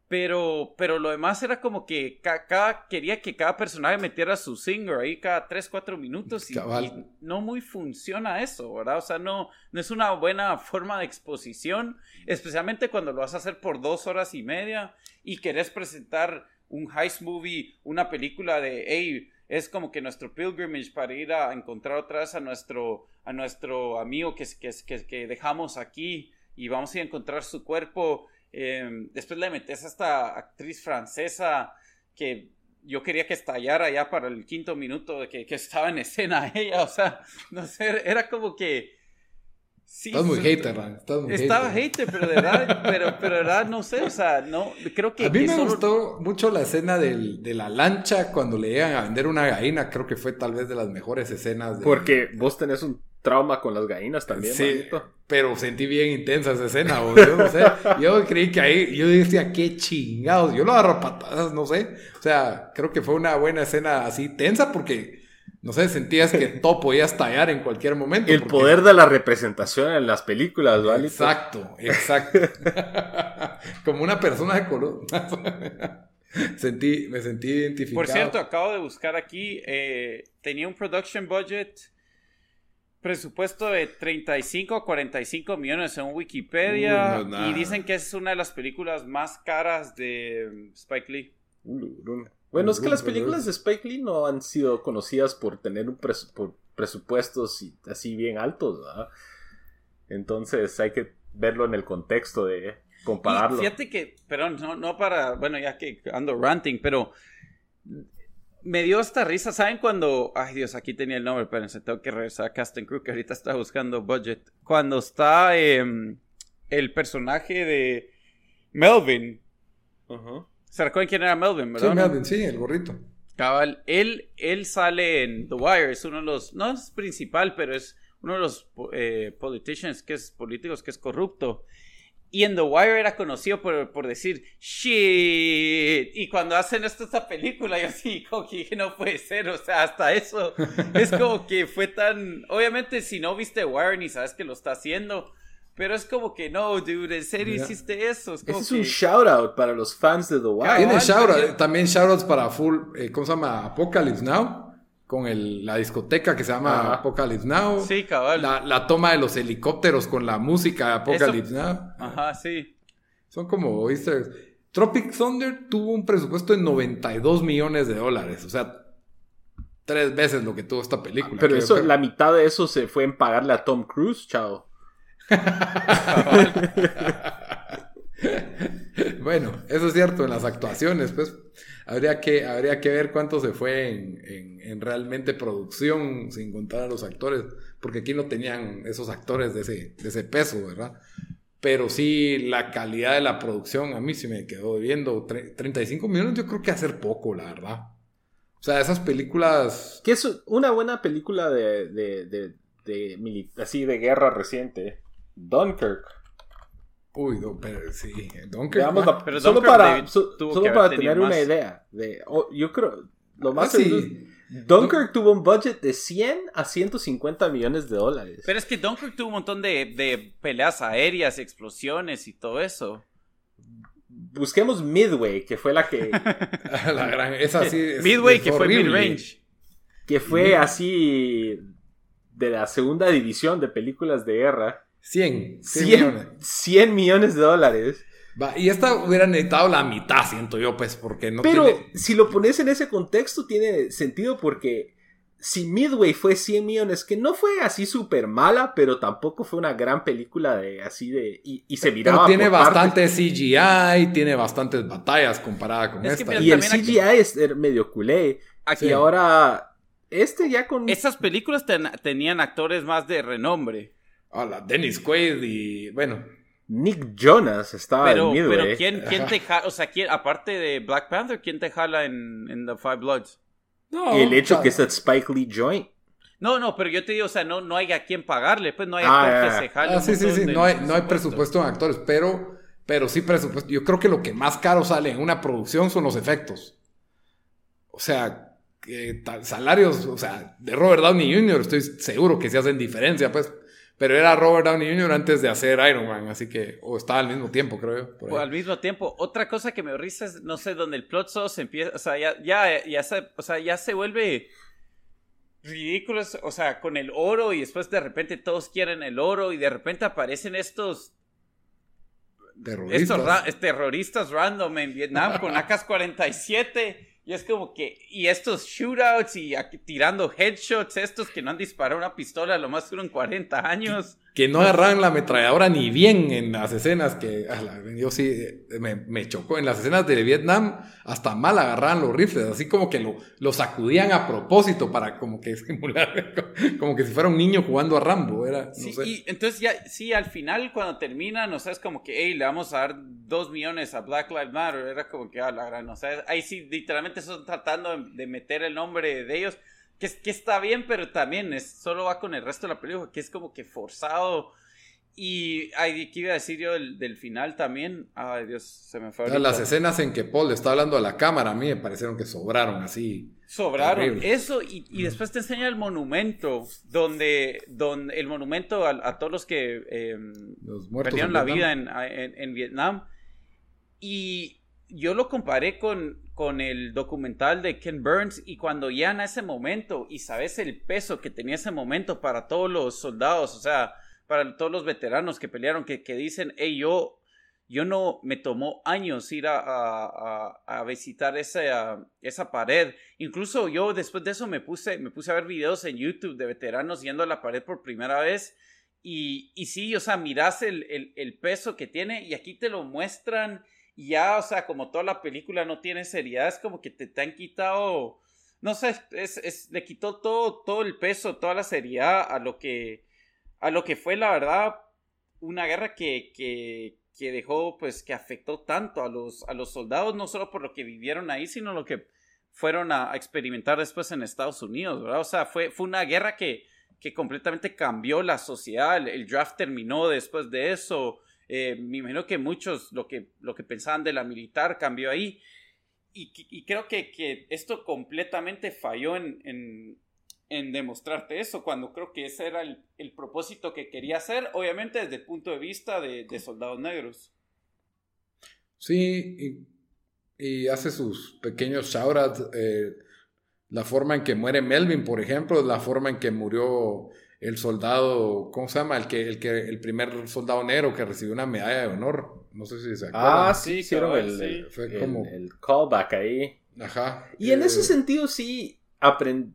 pero, pero lo demás era como que cada, quería que cada personaje metiera su singer ahí cada 3, 4 minutos y, no muy funciona eso, ¿verdad? O sea, no, no es una buena forma de exposición, especialmente cuando lo vas a hacer por dos horas y media y querés presentar un heist movie, una película de, hey, es como que nuestro pilgrimage para ir a encontrar otra vez a nuestro, a nuestro amigo que, que, que, que dejamos aquí y vamos a encontrar su cuerpo Em, después le metes a esta actriz francesa que yo quería que estallara ya para el quinto minuto de que, que estaba en escena ella. O sea, no sé, era como que. Sí, Estás muy hater, Estaba hater. pero de verdad, pero, pero de verdad no sé, o sea, no, creo que... A mí me gustó mucho la escena del, de la lancha cuando le llegan a vender una gallina, creo que fue tal vez de las mejores escenas. Porque vos tenés un trauma con las gallinas también. Sí, pero sentí bien intensa esa escena, yo no sé. Yo creí que ahí, yo decía, qué chingados. Yo lo agarro patadas, no sé. O sea, creo que fue una buena escena así tensa porque, no sé, sentías que todo podía estallar en cualquier momento. El poder de la representación en las películas, ¿vale? Exacto, exacto. Como una persona de color. sentí, me sentí identificado. Por cierto, acabo de buscar aquí, eh, tenía un production budget presupuesto de 35 a 45 millones en Wikipedia y dicen que es una de las películas más caras de Spike Lee. Bueno, es que las películas de Spike Lee no han sido conocidas por tener un presupuestos así bien altos, ¿verdad? Entonces hay que verlo en el contexto de compararlo. fíjate que, perdón, no, no para, bueno, ya que ando ranting, pero me dio esta risa. ¿Saben cuando.? Ay, Dios, aquí tenía el nombre, espérense, tengo que regresar a Casting Crew, que ahorita está buscando budget. Cuando está em, el personaje de Melvin. ¿Se recuerdan quién era Melvin, verdad? Sí, Melvin, sí, el gorrito. Cabal, él, él sale en The Wire, es uno de los. No es principal, pero es uno de los eh, politicians que es políticos que es corrupto. Y en The Wire era conocido por, por decir shit. Y cuando hacen esto, esta película, yo sí, como que dije, no puede ser. O sea, hasta eso es como que fue tan. Obviamente, si no viste The Wire ni sabes que lo está haciendo. Pero es como que no, dude, en serio hiciste eso. Es Ese es un shout out para los fans de The Wire. Tiene shout out, también shout outs para full, eh, ¿cómo se llama? Apocalypse Now con el, la discoteca que se llama Apocalypse Now. Sí, cabal. La, la, toma de los helicópteros con la música de Apocalypse Now. Ajá, sí. Son como ¿viste? Tropic Thunder tuvo un presupuesto de 92 millones de dólares. O sea, tres veces lo que tuvo esta película. Pero eso, la mitad de eso se fue en pagarle a Tom Cruise, chao. bueno, eso es cierto en las actuaciones, pues habría que, habría que ver cuánto se fue en, en, realmente producción sin contar a los actores, porque aquí no tenían esos actores de ese, de ese peso, ¿verdad? Pero sí, la calidad de la producción a mí sí me quedó viendo. 35 millones yo creo que hacer poco, la verdad. O sea, esas películas... Que es una buena película de, de, de, de así de guerra reciente. Dunkirk. Uy, pero sí, Dunkirk. pero solo para, solo para tener una idea. De, yo creo, lo más ah, Dunkirk tuvo un budget de 100 a 150 millones de dólares. Pero es que Dunkirk tuvo un montón de, de peleas aéreas, explosiones y todo eso. Busquemos Midway, que fue la que. la gran, esa sí, Midway, que fue mid-range. Que fue así de la segunda división de películas de guerra 100. 100, millones. 100 millones de dólares. y esta hubiera necesitado la mitad, siento yo, pues, porque no Pero si lo pones en ese contexto, tiene sentido porque si Midway fue 100 millones, que no fue así súper mala, pero tampoco fue una gran película de así de... Y, se miraba... Pero tiene bastante CGI, tiene bastantes batallas comparada con esta. y el CGI es medio culé. Aquí ahora... Este ya con... Estas películas tenían actores más de renombre. Hola, Dennis Quaid y bueno. Nick Jonas estaba pero, en Pero ¿quién, quién te jala? O sea, ¿quién, aparte de Black Panther, ¿quién te jala en, The Five Bloods? No, el hecho que es Spike Lee Joint. No, no, pero yo te digo, o sea, no, no hay a quién pagarle, pues no hay ah, actor que se jale. Ah, sí, sí, sí, no hay, no hay presupuesto en actores, pero, pero sí presupuesto. Yo creo que lo que más caro sale en una producción son los efectos. O sea, salarios, o sea, de Robert Downey Jr., estoy seguro que se hacen diferencia, pues. Pero era Robert Downey Jr. antes de hacer Iron Man, así que, o estaba al mismo tiempo, creo yo. O al mismo tiempo. Otra cosa que me risa es, no sé, donde el plot se empieza, o sea, ya, ya, ya, se, o sea, ya se vuelve ridículo, o sea, con el oro y después de repente todos quieren el oro y de repente aparecen estos terroristas, estos terroristas random en Vietnam con AK-47 y es como que, y estos shootouts y tirando headshots, estos que no han disparado una pistola lo más en 40 años que no agarran la ametralladora ni bien en las escenas que yo sí me, chocó. En las escenas de Vietnam hasta mal agarraban los rifles así como que lo, sacudían a propósito para como que simular como que si fuera un niño jugando a Rambo era sí, y entonces ya sí al final cuando terminan o sea es como que hey le vamos a dar dos millones a Black Lives Matter era como que a ah, la gran o sea ahí sí literalmente están tratando de meter el nombre de ellos que, que está bien, pero también es, solo va con el resto de la película, que es como que forzado. Y ay, ¿qué iba a decir yo del, final también? Ay, Dios, se me fue. Las escenas en que Paul está hablando a la cámara, a mí me parecieron que sobraron así. Sobraron. Eso, y, y, después te enseña el monumento, donde, donde el monumento a, todos los que eh, perdieron la vida en, en, en Vietnam. Y yo lo comparé con, con el documental de Ken Burns y cuando ya en ese momento y sabes el peso que tenía ese momento para todos los soldados, o sea, para todos los veteranos que pelearon, que, que dicen, hey, yo, yo no, me tomó años ir a, a, a visitar esa, esa pared. Incluso yo después de eso me puse, me puse a ver videos en YouTube de veteranos yendo a la pared por primera vez. Y, y sí, o sea, miras el, el, el peso que tiene y aquí te lo muestran y ya, o sea, como toda la película no tiene seriedad, es como que te, te han quitado, no sé, es, es, le quitó todo, todo el peso, toda la seriedad a lo que, a lo que fue la verdad una guerra que, que, que dejó, pues, que afectó tanto a los, a los soldados, no solo por lo que vivieron ahí, sino lo que fueron a, experimentar después en Estados Unidos, ¿verdad? O sea, fue, fue una guerra que, que completamente cambió la sociedad, el draft terminó después de eso, Eh, me imagino que muchos lo que, lo que pensaban de la militar cambió ahí. Y, creo que, esto completamente falló en, demostrarte eso, cuando creo que ese era el, propósito que quería hacer, obviamente desde el punto de vista de, soldados negros. Sí, y, y hace sus pequeños shoutouts. Eh, la forma en que muere Melvin, por ejemplo, la forma en que murió el soldado, ¿cómo se llama? El que, el que, el primer soldado negro que recibió una medalla de honor. No sé si se acuerdan. Ah, sí, hicieron el, fue como... el, callback ahí. Ajá. Y en ese eh, sentido sí aprende,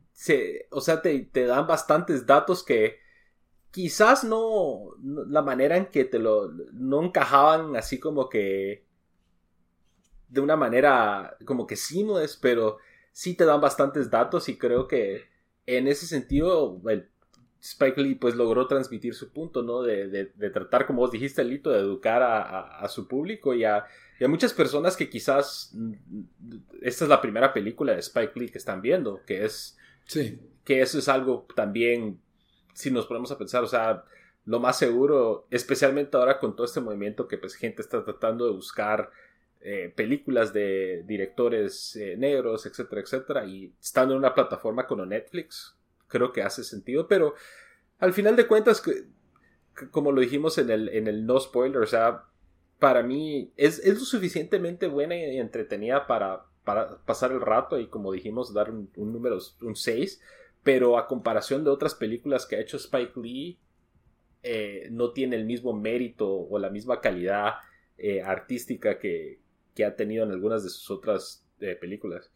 o sea, te, te, dan bastantes datos que quizás no, la manera en que te lo, no encajaban así como que de una manera como que es, pero sí te dan bastantes datos y creo que en ese sentido el Spike Lee pues logró transmitir su punto, ¿no? De, de, tratar, como vos dijiste, Lito, de educar a, a, su público y a, y a, muchas personas que quizás mm, esta es la primera película de Spike Lee que están viendo, que es... Sí. Que eso es algo también, si nos ponemos a pensar, o sea, lo más seguro, especialmente ahora con todo este movimiento que pues gente está tratando de buscar eh, películas de directores eh, negros, etcétera, etcétera, y estando en una plataforma como Netflix, creo que hace sentido, pero al final de cuentas, como lo dijimos en el, en el no spoiler, o sea, para mí es, es lo suficientemente buena y entretenida para, para pasar el rato y como dijimos, dar un, número, un 6, pero a comparación de otras películas que ha hecho Spike Lee, eh, no tiene el mismo mérito o la misma calidad artística que, que ha tenido en algunas de sus otras eh, películas.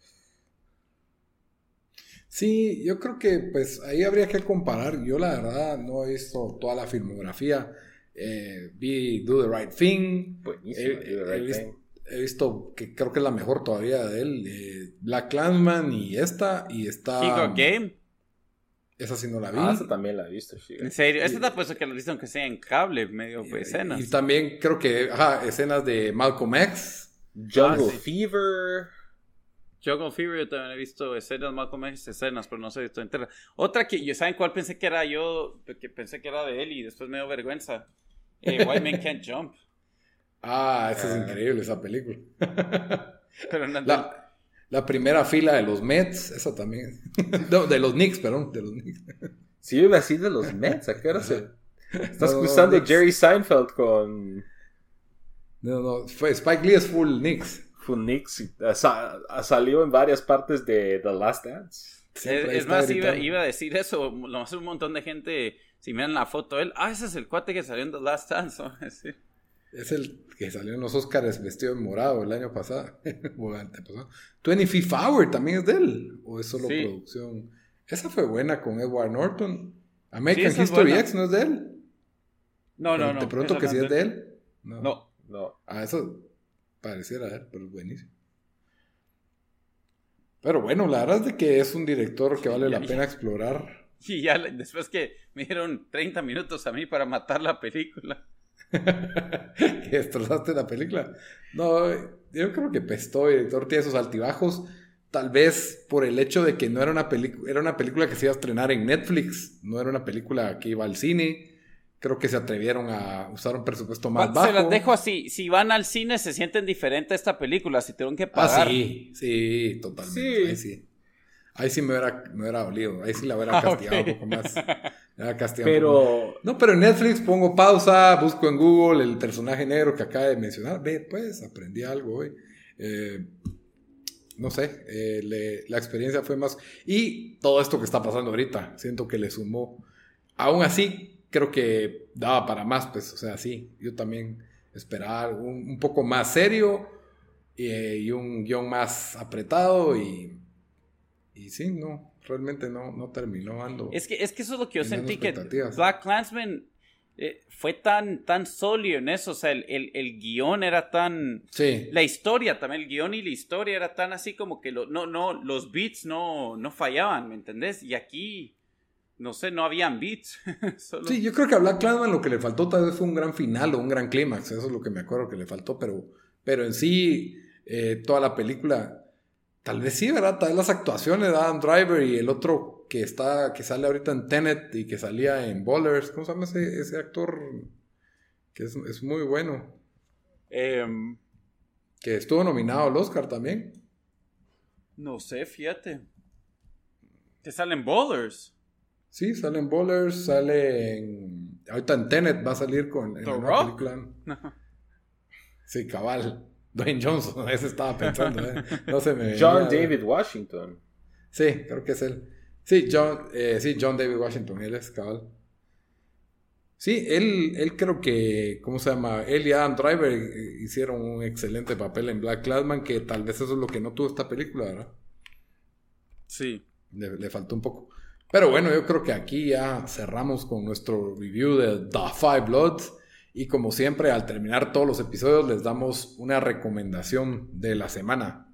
Sí, yo creo que pues ahí habría que comparar. Yo la verdad no he visto toda la filmografía. Eh, vi Do the Right Thing. he, visto, que creo que es la mejor todavía de él. Eh, Black Clansman y esta. Y está. Game. Esa sí no la vi. Ah, esa también la he visto. En serio, esta te puesto que la he visto aunque sea en cable, medio escenas. Y también creo que, ajá, escenas de Malcolm X. Jungle ah, Fever. Jungle Fever, yo también he visto escenas, más como escenas, pero no sé si entera. Otra que, ¿saben cuál pensé que era yo? Que pensé que era de él y después me dio vergüenza. Eh, White Man Can't Jump. Ah, esa es ah. increíble, esa película. pero la, la, primera fila de los Mets, esa también. no, de los Knicks, perdón, de los Knicks. Sí, iba así de los Mets, ¿a qué hora se...? Estás no, Jerry Seinfeld con... No, no, Spike Lee es full Knicks. Full Knicks. Ha, salido en varias partes de The Last Dance. es, más, iba, a decir eso. Lo más un montón de gente, si miran la foto, él, ah, ese es el cuate que salió en The Last Dance. Es el que salió en los Oscars vestido en morado el año pasado. Twenty Fifth Hour también es de él. ¿O es solo producción? Esa fue buena con Edward Norton. American History X no es de él. No, no, no. Te pregunto que si es de él. no. No. Ah, eso pareciera pero es buenísimo. Pero bueno, la verdad es de que es un director que vale la pena explorar. Y ya después que me dieron 30 minutos a mí para matar la película. que destrozaste la película. No, yo creo que Pesto, director, tiene esos altibajos. Tal vez por el hecho de que no era una película, era una película que se iba a estrenar en Netflix, no era una película que iba al cine creo que se atrevieron a usar un presupuesto más bajo. Se las dejo así, si van al cine se sienten diferente a esta película, si tuvieron que pagar. Ah, sí, sí, totalmente. Ahí sí. Ahí sí me hubiera, me hubiera dolido, ahí sí la hubiera ah, castigado un poco más. pero... No, pero en Netflix pongo pausa, busco en Google el personaje negro que acaba de mencionar. Ve, pues, aprendí algo hoy. Eh, no sé, eh, la experiencia fue más... Y todo esto que está pasando ahorita, siento que le sumó. Aún así, creo que daba para más, pues, o sea, sí, yo también esperaba un, un poco más serio eh, y un guion más apretado y, y sí, no, realmente no, no terminó ando. Es que, es que eso es lo que yo sentí que Black Clansman eh, fue tan, tan sólido en eso, o sea, el, el, el, guion era tan... Sí. La historia también, el guion y la historia era tan así como que lo, no, no, los beats no, no fallaban, ¿me entendés? Y aquí no sé, no habían beats. Sí, yo creo que a Black Clansman lo que le faltó tal vez fue un gran final o un gran clímax. Eso es lo que me acuerdo que le faltó, pero, pero en sí, eh, toda la película, tal vez sí, ¿verdad? Tal vez las actuaciones de Adam Driver y el otro que está, que sale ahorita en Tenet y que salía en Bowlers, ¿cómo se llama ese, ese actor? Que es, es muy bueno. Em, que estuvo nominado al Oscar también. No sé, fíjate. Que salen Bowlers. Sí, salen Bowlers, salen. Ahorita en Tenet va a salir con. En The Rock. película. Sí, cabal. Dwayne Johnson, ese estaba pensando. ¿eh? No se me. John venía- David Washington. Sí, creo que es él. Sí, John, eh, sí, John David Washington, él es cabal. Sí, él, él creo que, ¿cómo se llama? Él y Adam Driver eh, hicieron un excelente papel en Black Clansman, que tal vez eso es lo que no tuvo esta película, ¿verdad? Sí. Le, le faltó un poco. Pero bueno, yo creo que aquí ya cerramos con nuestro review de The Five Bloods. Y como siempre, al terminar todos los episodios, les damos una recomendación de la semana.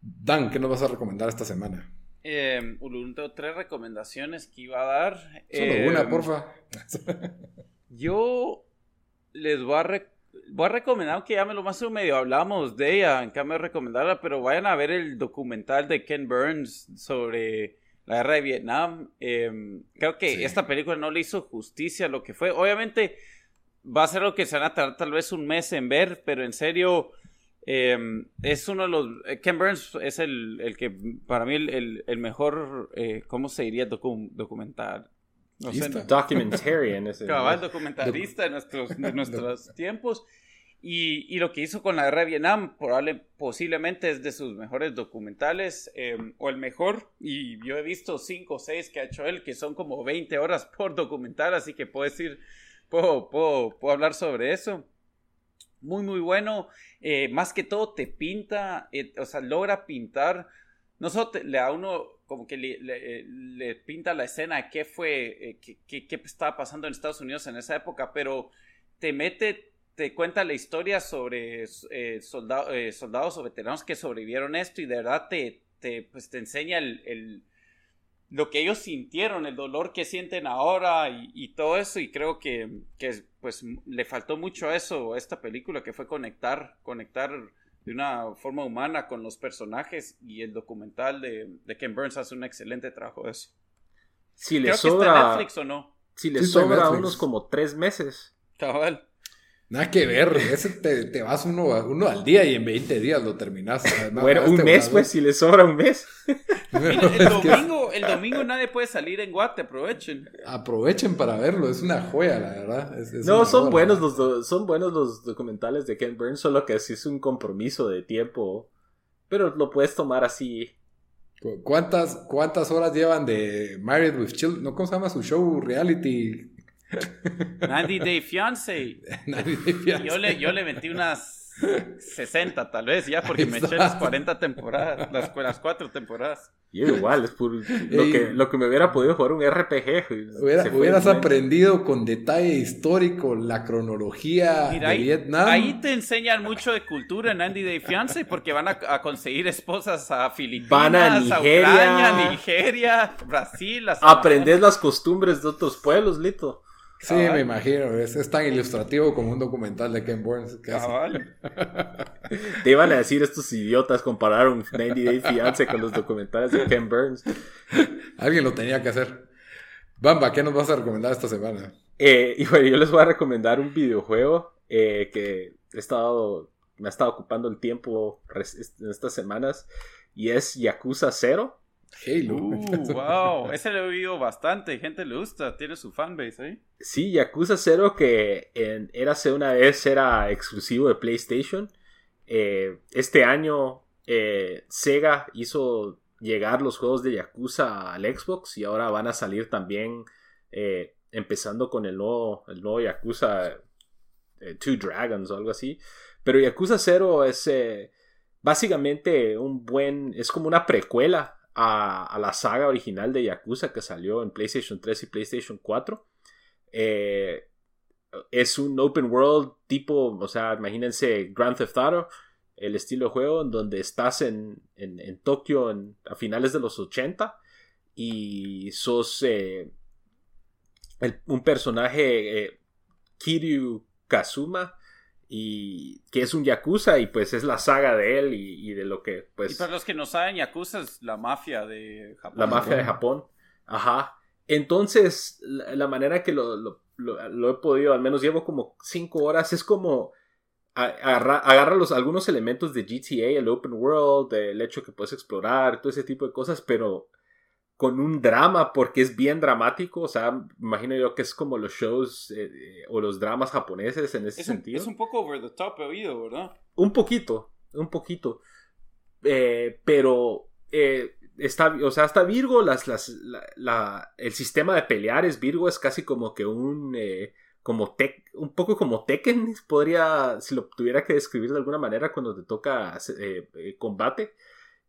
Dan, ¿qué nos vas a recomendar esta semana? Eh, Ulun, tengo tres recomendaciones que iba a dar. Solo Eh, una, porfa. Yo les voy a, re- voy a recomendar, aunque ya me lo más o medio hablamos de ella, en cambio de recomendarla, pero vayan a ver el documental de Ken Burns sobre la guerra de Vietnam. Eh, creo que Sí. esta película no le hizo justicia a lo que fue. Obviamente va a ser lo que se van a tardar tal vez un mes en ver, pero en serio... eh, es uno de los... eh, Ken Burns es el, el que para mí el, el- el mejor, eh, ¿cómo se diría? Docu- documental. No sé. Documentarian. cabal documentalista de nuestros, de nuestros tiempos. Y, y lo que hizo con la guerra de Vietnam, probable, posiblemente es de sus mejores documentales, eh, o el mejor. Y yo he visto cinco o seis que ha hecho él, que son como 20 horas por documental, así que puedo decir, puedo, puedo, puedo hablar sobre eso. Muy, muy bueno. Eh, más que todo te pinta, eh, o sea, logra pintar, no solo te- le uno como que le, le- eh, le pinta la escena de qué fue, eh, qué, qué- qué estaba pasando en Estados Unidos en esa época, pero te mete, te cuenta la historia sobre eh, soldado- eh, soldados o veteranos que sobrevivieron esto y de verdad te, te, pues, te enseña el, el- lo que ellos sintieron, el dolor que sienten ahora y, y todo eso y creo que, que pues le faltó mucho a eso a esta película que fue conectar, conectar de una forma humana con los personajes y el documental de, de Ken Burns hace un excelente trabajo de eso. Si le Creo que está en sobra, Netflix o no. si le Sí, sobra unos como tres meses. Cabal. Nada que ver, ese te, te vas uno, al día y en 20 días lo terminas. Además, bueno, un este mes, volador- pues, si le sobra un mes. Mira, el, domingo, el domingo nadie puede salir en Guate, aprovechen. aprovechen para verlo, es una joya, la verdad. es- es No, son buenos los do- son buenos los documentales de Ken Burns, solo que sí es un compromiso de tiempo. Pero lo puedes tomar así. ¿Cu- ¿Cuántas, ¿Cuántas horas llevan de Married with Children? ¿No? ¿Cómo se llama su show reality? 90 Day piensa. Yo le, yo le metí unas 60 tal vez ya porque me eché las 40 temporadas, las, las cuatro temporadas. Yo igual, es por lo, Ey. que, lo que me hubiera podido jugar un RPG. Hubiera- hubieras aprendido con detalle histórico la cronología Mira, de ahí, Vietnam. ahí te enseñan mucho de cultura en Andy Day Fiance porque van a, a conseguir esposas a Filipinas, Van a Nigeria. Ucrania, Nigeria, Brasil. a Aprendes las costumbres de otros pueblos, Lito. Sí, me imagino. Es, es tan ilustrativo como un documental de Ken Burns. casi. Te iban a decir estos idiotas compararon 90 Day Fiance con los documentales de Ken Burns. Alguien lo tenía que hacer. Bamba, ¿qué nos vas a recomendar esta semana? Eh, y bueno, yo les voy a recomendar un videojuego eh, que he estado, me ha estado ocupando el tiempo en estas semanas y es Yakuza 0. Halo. Uh, wow, ese lo he oído bastante, gente le gusta, tiene su fanbase ahí. Sí, Yakuza 0 que en, érase una vez era exclusivo de PlayStation. Eh, este año eh, Sega hizo llegar los juegos de Yakuza al Xbox y ahora van a salir también eh, empezando con el nuevo, el nuevo Yakuza Two Dragons o algo así. Pero Yakuza 0 es básicamente un buen, es como una precuela a, la saga original de Yakuza que salió en PlayStation 3 y PlayStation 4. Eh, es un open world tipo, o sea, imagínense Grand Theft Auto, el estilo de juego en donde estás en, en, en Tokio en- a finales de los 80 y sos eh, un personaje eh, Kiryu Kazuma y que es un yakuza y pues es la saga de él y, y de lo que y pues para los que no saben, Yakuza es la mafia de Japón. la mafia de Japón. Ajá. Entonces, la, la manera que lo, lo lo, he podido, al menos llevo como 5 horas, es como agarra, agarra los, algunos elementos de GTA, el open world, el hecho que puedes explorar, todo ese tipo de cosas, pero con un drama porque es bien dramático, o sea, imagino yo que es como los shows eh, eh, o los dramas japoneses en ese sentido. Es un poco over the top he oído, ¿verdad? Un poquito, un poquito. Eh, pero está, o sea, hasta Virgo, las, las, la, el sistema de pelear es Virgo, es casi como que un, como tech, un poco como Tekken, podría, si lo tuviera que describir de alguna manera cuando te toca combate.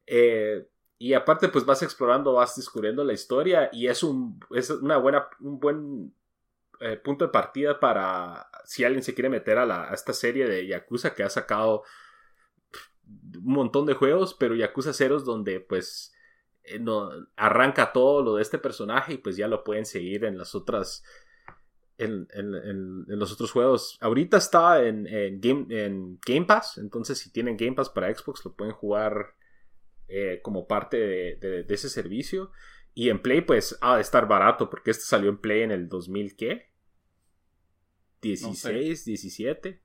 Eh, y aparte, pues vas explorando, vas descubriendo la historia y es un, es una buena, un buen eh, punto de partida para si alguien se quiere meter a, la, a esta serie de Yakuza que ha sacado un montón de juegos, pero Yakuza Ceros donde pues eh, no, arranca todo lo de este personaje y pues ya lo pueden seguir en las otras en, en, los otros juegos. Ahorita está en, en Game Pass, entonces si tienen Game Pass para Xbox lo pueden jugar eh, como parte de, ese servicio. Y en Play, pues, ha de estar barato, porque este salió en Play en el 2000, ¿qué? 16, 17.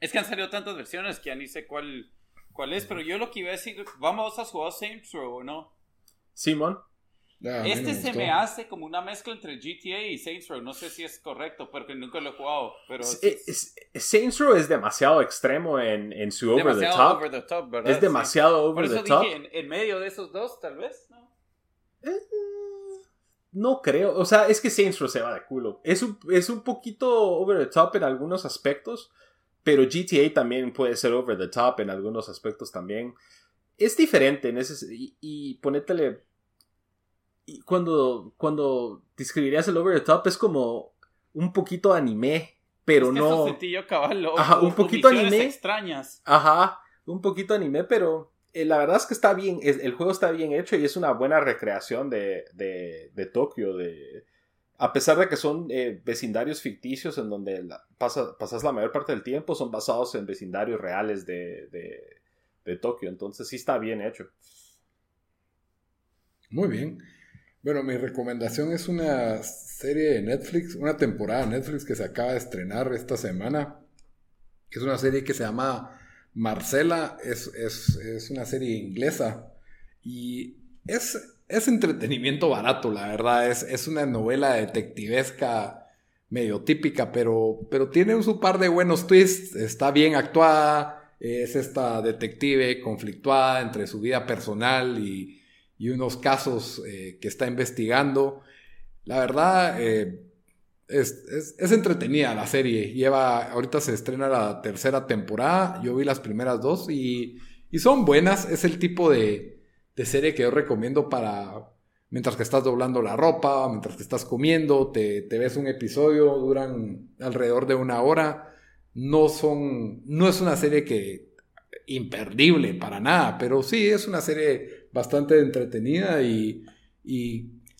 Es que han salido tantas versiones que ya ni sé cuál, cuál es, pero yo lo que iba a decir, vamos a jugar Saints Row, ¿no? Simón este se me hace como una mezcla entre GTA y Saints Row. No sé si es correcto, porque nunca lo he jugado. Pero Saints Row es demasiado extremo en, en su over the, top. over the top. ¿verdad? Es demasiado over the top. En, en, medio de esos dos, tal vez. ¿no? Eh, no creo. O sea, es que Saints Row se va de culo. Es un, es un poquito over the top en algunos aspectos. Pero GTA también puede ser over the top en algunos aspectos también. Es diferente en ese. Y, y ponétele y cuando, cuando describirías el over the top es como un poquito anime, pero no. Ajá, un poquito anime. extrañas. Ajá, un poquito anime, pero eh, la verdad es que está bien, el juego está bien hecho y es una buena recreación de, de, de Tokio, de, a pesar de que son eh, vecindarios ficticios en donde pasas la mayor parte del tiempo, son basados en vecindarios reales de, de, de Tokio, entonces sí está bien hecho. Muy bien. Bueno, mi recomendación es una serie de Netflix, una temporada de Netflix que se acaba de estrenar esta semana. Es una serie que se llama Marcela, es, una serie inglesa y es, es entretenimiento barato, la verdad. Es, es una novela detectivesca medio típica, pero, pero tiene un su par de buenos twists, está bien actuada, es esta detective conflictuada entre su vida personal y y unos casos eh, que está investigando. La verdad, eh, es, entretenida la serie. Lleva, ahorita se estrena la tercera temporada. Yo vi las primeras dos y, son buenas. Es el tipo de, serie que yo recomiendo para mientras que estás doblando la ropa, mientras que estás comiendo, te, te ves un episodio, duran alrededor de una hora. No son, no es una serie que imperdible para nada, pero sí es una serie bastante entretenida y,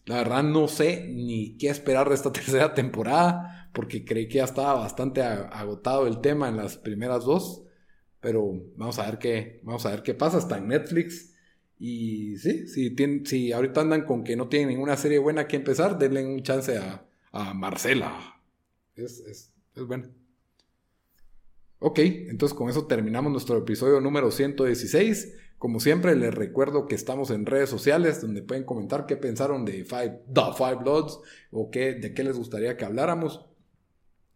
la verdad no sé ni qué esperar de esta tercera temporada porque creí que ya estaba bastante agotado el tema en las primeras dos. Pero vamos a ver qué, vamos a ver qué pasa. Está en Netflix. Y sí, si, si ahorita andan con que no tienen ninguna serie buena que empezar, denle un chance a, Marcela. Es, es, es bueno. Ok, entonces con eso terminamos nuestro episodio número 116. Como siempre, les recuerdo que estamos en redes sociales donde pueden comentar qué pensaron de Five, The Five Bloods o qué, de qué les gustaría que habláramos.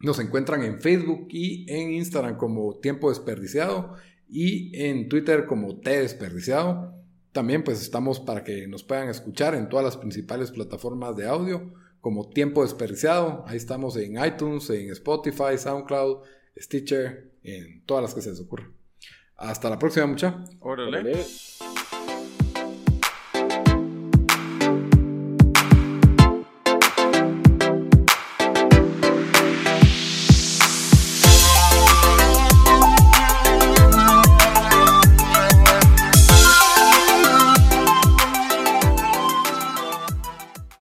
Nos encuentran en Facebook y en Instagram como Tiempo Desperdiciado y en Twitter como T Desperdiciado. También pues estamos para que nos puedan escuchar en todas las principales plataformas de audio como Tiempo Desperdiciado. Ahí estamos en iTunes, en Spotify, SoundCloud, Stitcher, en todas las que se les ocurra. Hasta la próxima, mucha. Órale.